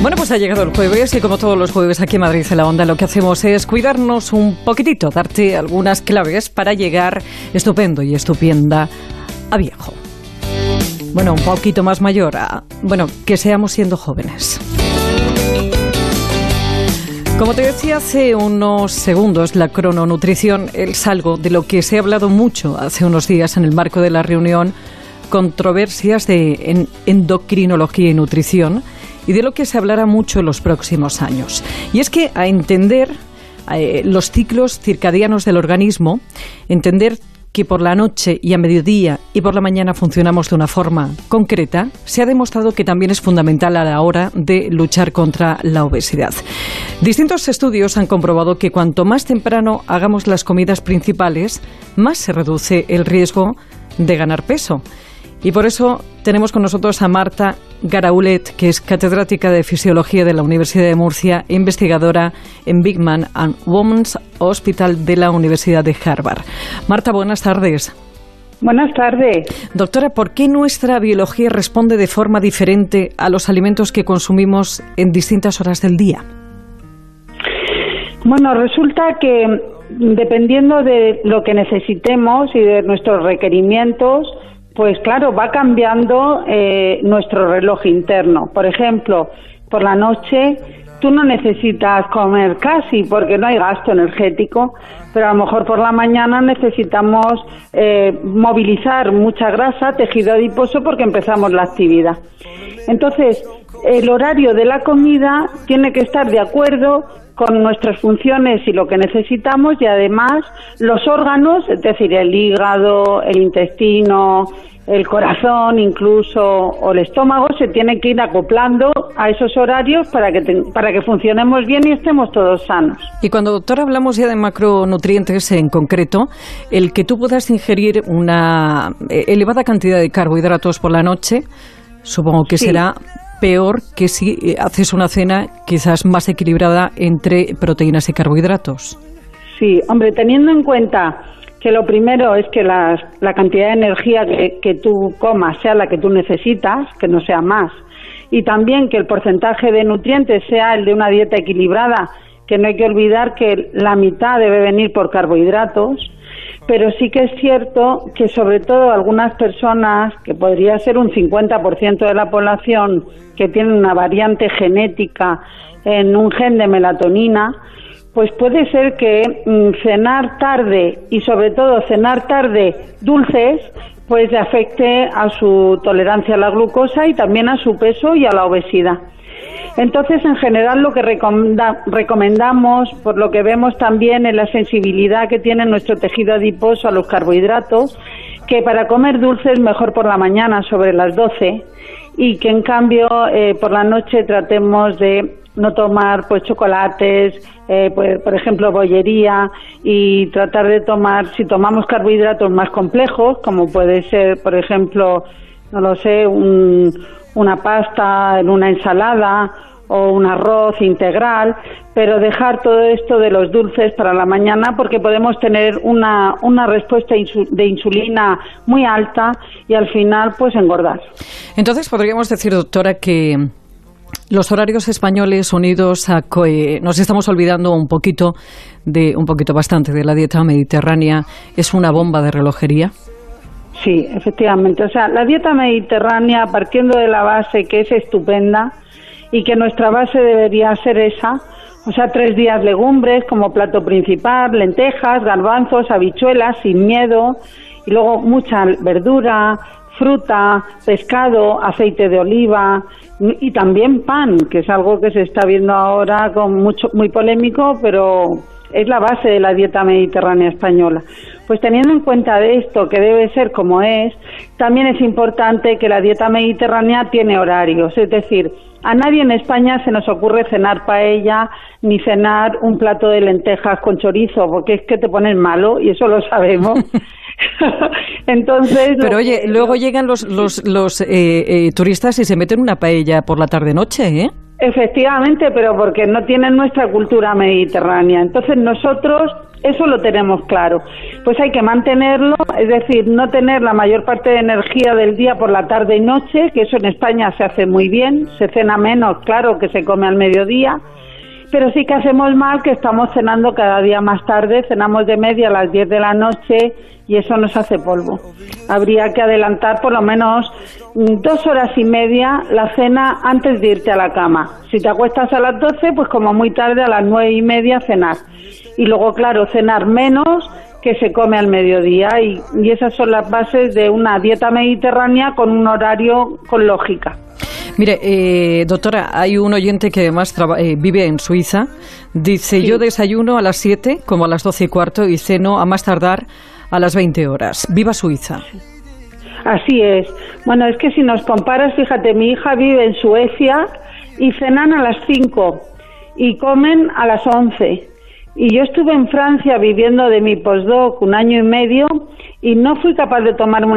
Bueno, pues ha llegado el jueves y como todos los jueves aquí en Madrid en la Onda lo que hacemos es cuidarnos un poquitito, darte algunas claves para llegar estupendo y estupenda a viejo. Bueno, un poquito más mayor a, bueno, que seamos siendo jóvenes. Como te decía hace unos segundos, la crononutrición es algo de lo que se ha hablado mucho hace unos días en el marco de la reunión Controversias de Endocrinología y Nutrición y de lo que se hablará mucho en los próximos años. Y es que a entender eh, los ciclos circadianos del organismo, entender que por la noche y a mediodía y por la mañana funcionamos de una forma concreta, se ha demostrado que también es fundamental a la hora de luchar contra la obesidad. Distintos estudios han comprobado que cuanto más temprano hagamos las comidas principales, más se reduce el riesgo de ganar peso. Y por eso tenemos con nosotros a Marta Garaulet, que es catedrática de Fisiología de la Universidad de Murcia e investigadora en Big Man and Women's Hospital de la Universidad de Harvard. Marta, buenas tardes. Buenas tardes. Doctora, ¿por qué nuestra biología responde de forma diferente a los alimentos que consumimos en distintas horas del día? Bueno, resulta que dependiendo de lo que necesitemos y de nuestros requerimientos, pues claro, va cambiando eh, nuestro reloj interno. Por ejemplo, por la noche tú no necesitas comer casi porque no hay gasto energético, pero a lo mejor por la mañana necesitamos eh, movilizar mucha grasa, tejido adiposo porque empezamos la actividad. Entonces, el horario de la comida tiene que estar de acuerdo con nuestras funciones y lo que necesitamos y además los órganos, es decir, el hígado, el intestino, el corazón incluso o el estómago se tienen que ir acoplando a esos horarios para que, para que funcionemos bien y estemos todos sanos. Y cuando, doctor, hablamos ya de macronutrientes en concreto, el que tú puedas ingerir una eh, elevada cantidad de carbohidratos por la noche, supongo que será peor que si eh, haces una cena quizás más equilibrada entre proteínas y carbohidratos. Sí, hombre, teniendo en cuenta que lo primero es que la cantidad de energía que, que tú comas sea la que tú necesitas, que no sea más, y también que el porcentaje de nutrientes sea el de una dieta equilibrada, que no hay que olvidar que la mitad debe venir por carbohidratos, pero sí que es cierto que sobre todo algunas personas, que podría ser un 50% de la población que tienen una variante genética en un gen de melatonina, pues puede ser que mm, cenar tarde y sobre todo cenar tarde dulces pues afecte a su tolerancia a la glucosa y también a su peso y a la obesidad. Entonces, en general, lo que recomendamos, por lo que vemos también en la sensibilidad que tiene nuestro tejido adiposo a los carbohidratos, que para comer dulces mejor por la mañana sobre las 12 y que en cambio eh, por la noche tratemos de no tomar pues chocolates, eh, pues, por ejemplo bollería y tratar de tomar, si tomamos carbohidratos más complejos, como puede ser, por ejemplo, no lo sé, una pasta en una ensalada o un arroz integral, pero dejar todo esto de los dulces para la mañana porque podemos tener una, una respuesta de insulina muy alta y al final pues engordar. Entonces podríamos decir, doctora, que los horarios españoles unidos a nos estamos olvidando un poquito de un poquito bastante de la dieta mediterránea es una bomba de relojería. Sí, efectivamente. O sea, la dieta mediterránea, partiendo de la base que es estupenda y que nuestra base debería ser esa, o sea, tres días legumbres como plato principal, lentejas, garbanzos, habichuelas, sin miedo, y luego mucha verdura, fruta, pescado, aceite de oliva y también pan, que es algo que se está viendo ahora con mucho muy polémico, pero es la base de la dieta mediterránea española. Pues teniendo en cuenta de esto, que debe ser como es, también es importante que la dieta mediterránea tiene horarios, es decir, a nadie en España se nos ocurre cenar paella ni cenar un plato de lentejas con chorizo, porque es que te pones malo y eso lo sabemos. Entonces. Pero oye, luego llegan los, los, los eh, eh, turistas y se meten una paella por la tarde-noche, ¿eh? Efectivamente, pero porque no tienen nuestra cultura mediterránea. Entonces nosotros eso lo tenemos claro. Pues hay que mantenerlo, es decir, no tener la mayor parte de energía del día por la tarde y noche, que eso en España se hace muy bien, se cena menos, claro, que se come al mediodía, pero sí que hacemos mal que estamos cenando cada día más tarde, cenamos de media a las 10 de la noche y eso nos hace polvo. Habría que adelantar por lo menos mm, dos horas y media la cena antes de irte a la cama. Si te acuestas a las 12, pues como muy tarde a las nueve y media cenar. Y luego, claro, cenar menos que se come al mediodía y, y esas son las bases de una dieta mediterránea con un horario con lógica. Mire, eh, doctora, hay un oyente que además eh, vive en Suiza. Dice, yo desayuno a las 7, como a las 12 y cuarto, y ceno a más tardar a las 20 horas. ¡Viva Suiza! Así es. Bueno, es que si nos comparas, fíjate, mi hija vive en Suecia y cenan a las 5 y comen a las 11. Y yo estuve en Francia viviendo de mi postdoc un año y medio y no fui capaz de tomarme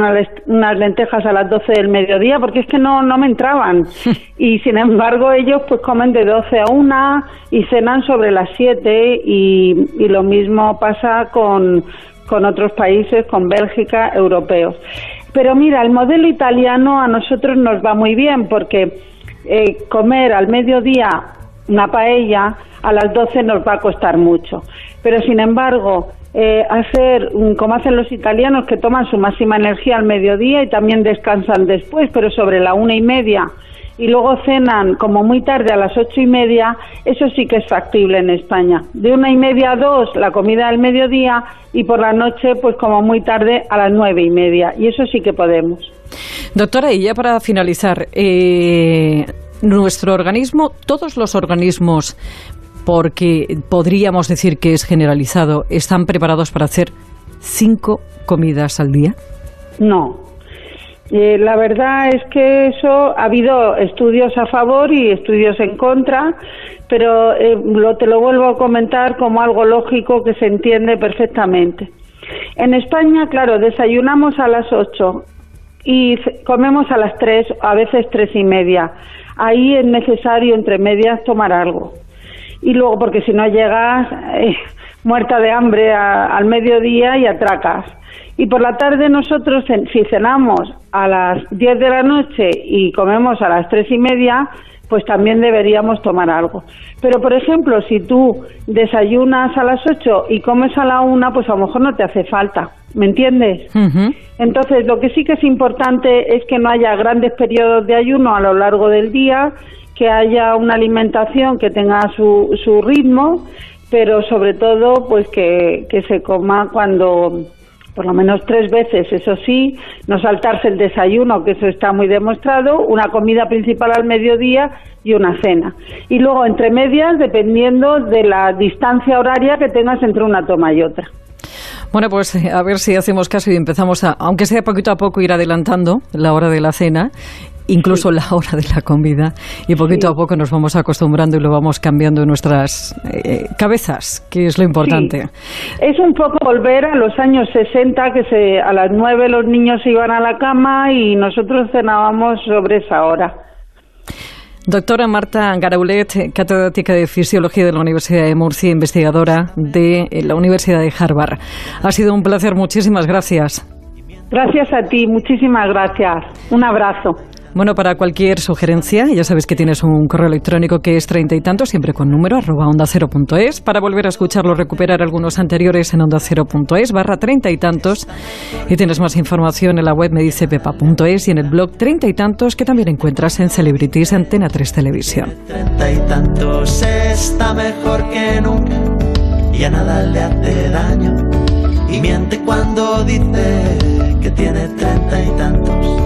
unas lentejas a las 12 del mediodía porque es que no, no me entraban. Y sin embargo ellos pues comen de 12 a 1 y cenan sobre las 7 y, y lo mismo pasa con, con otros países, con Bélgica, europeos. Pero mira, el modelo italiano a nosotros nos va muy bien porque eh, comer al mediodía una paella a las 12 nos va a costar mucho. Pero sin embargo, eh, hacer como hacen los italianos que toman su máxima energía al mediodía y también descansan después, pero sobre la una y media y luego cenan como muy tarde a las ocho y media, eso sí que es factible en España. De una y media a dos la comida del mediodía y por la noche pues como muy tarde a las nueve y media y eso sí que podemos. Doctora, y ya para finalizar, eh, nuestro organismo, todos los organismos porque podríamos decir que es generalizado, ¿están preparados para hacer cinco comidas al día? No. Eh, la verdad es que eso ha habido estudios a favor y estudios en contra, pero eh, lo, te lo vuelvo a comentar como algo lógico que se entiende perfectamente. En España, claro, desayunamos a las ocho y comemos a las tres, a veces tres y media. Ahí es necesario entre medias tomar algo y luego porque si no llegas eh, muerta de hambre al mediodía y atracas. Y por la tarde nosotros, si cenamos a las 10 de la noche y comemos a las tres y media, pues también deberíamos tomar algo. Pero, por ejemplo, si tú desayunas a las 8 y comes a la 1, pues a lo mejor no te hace falta. ¿Me entiendes? Entonces, lo que sí que es importante es que no haya grandes periodos de ayuno a lo largo del día que haya una alimentación que tenga su, su ritmo, pero sobre todo pues que, que se coma cuando por lo menos tres veces, eso sí, no saltarse el desayuno, que eso está muy demostrado, una comida principal al mediodía y una cena. Y luego entre medias, dependiendo de la distancia horaria que tengas entre una toma y otra. Bueno, pues eh, a ver si hacemos caso y empezamos a, aunque sea poquito a poco, ir adelantando la hora de la cena incluso la hora de la comida y poquito a poco nos vamos acostumbrando y lo vamos cambiando en nuestras eh, cabezas, que es lo importante. Es un poco volver a los años 60 que se, a las 9 los niños iban a la cama y nosotros cenábamos sobre esa hora. Doctora Marta Garaulet, catedrática de Fisiología de la Universidad de Murcia, investigadora de la Universidad de Harvard. Ha sido un placer, muchísimas gracias. Gracias a ti, muchísimas gracias. Un abrazo. Bueno, para cualquier sugerencia, ya sabes que tienes un correo electrónico que es treinta y tantos, siempre con número, arroba onda cero punto es. Para volver a escucharlo, recuperar algunos anteriores en onda cero punto es, barra treinta y tantos. Y tienes más información en la web medicepepa.es y en el blog treinta y tantos, que también encuentras en Celebrities Antena 3 Televisión. Treinta y tantos está mejor que nunca y a nada le hace daño. Y miente cuando dice que tiene treinta y tantos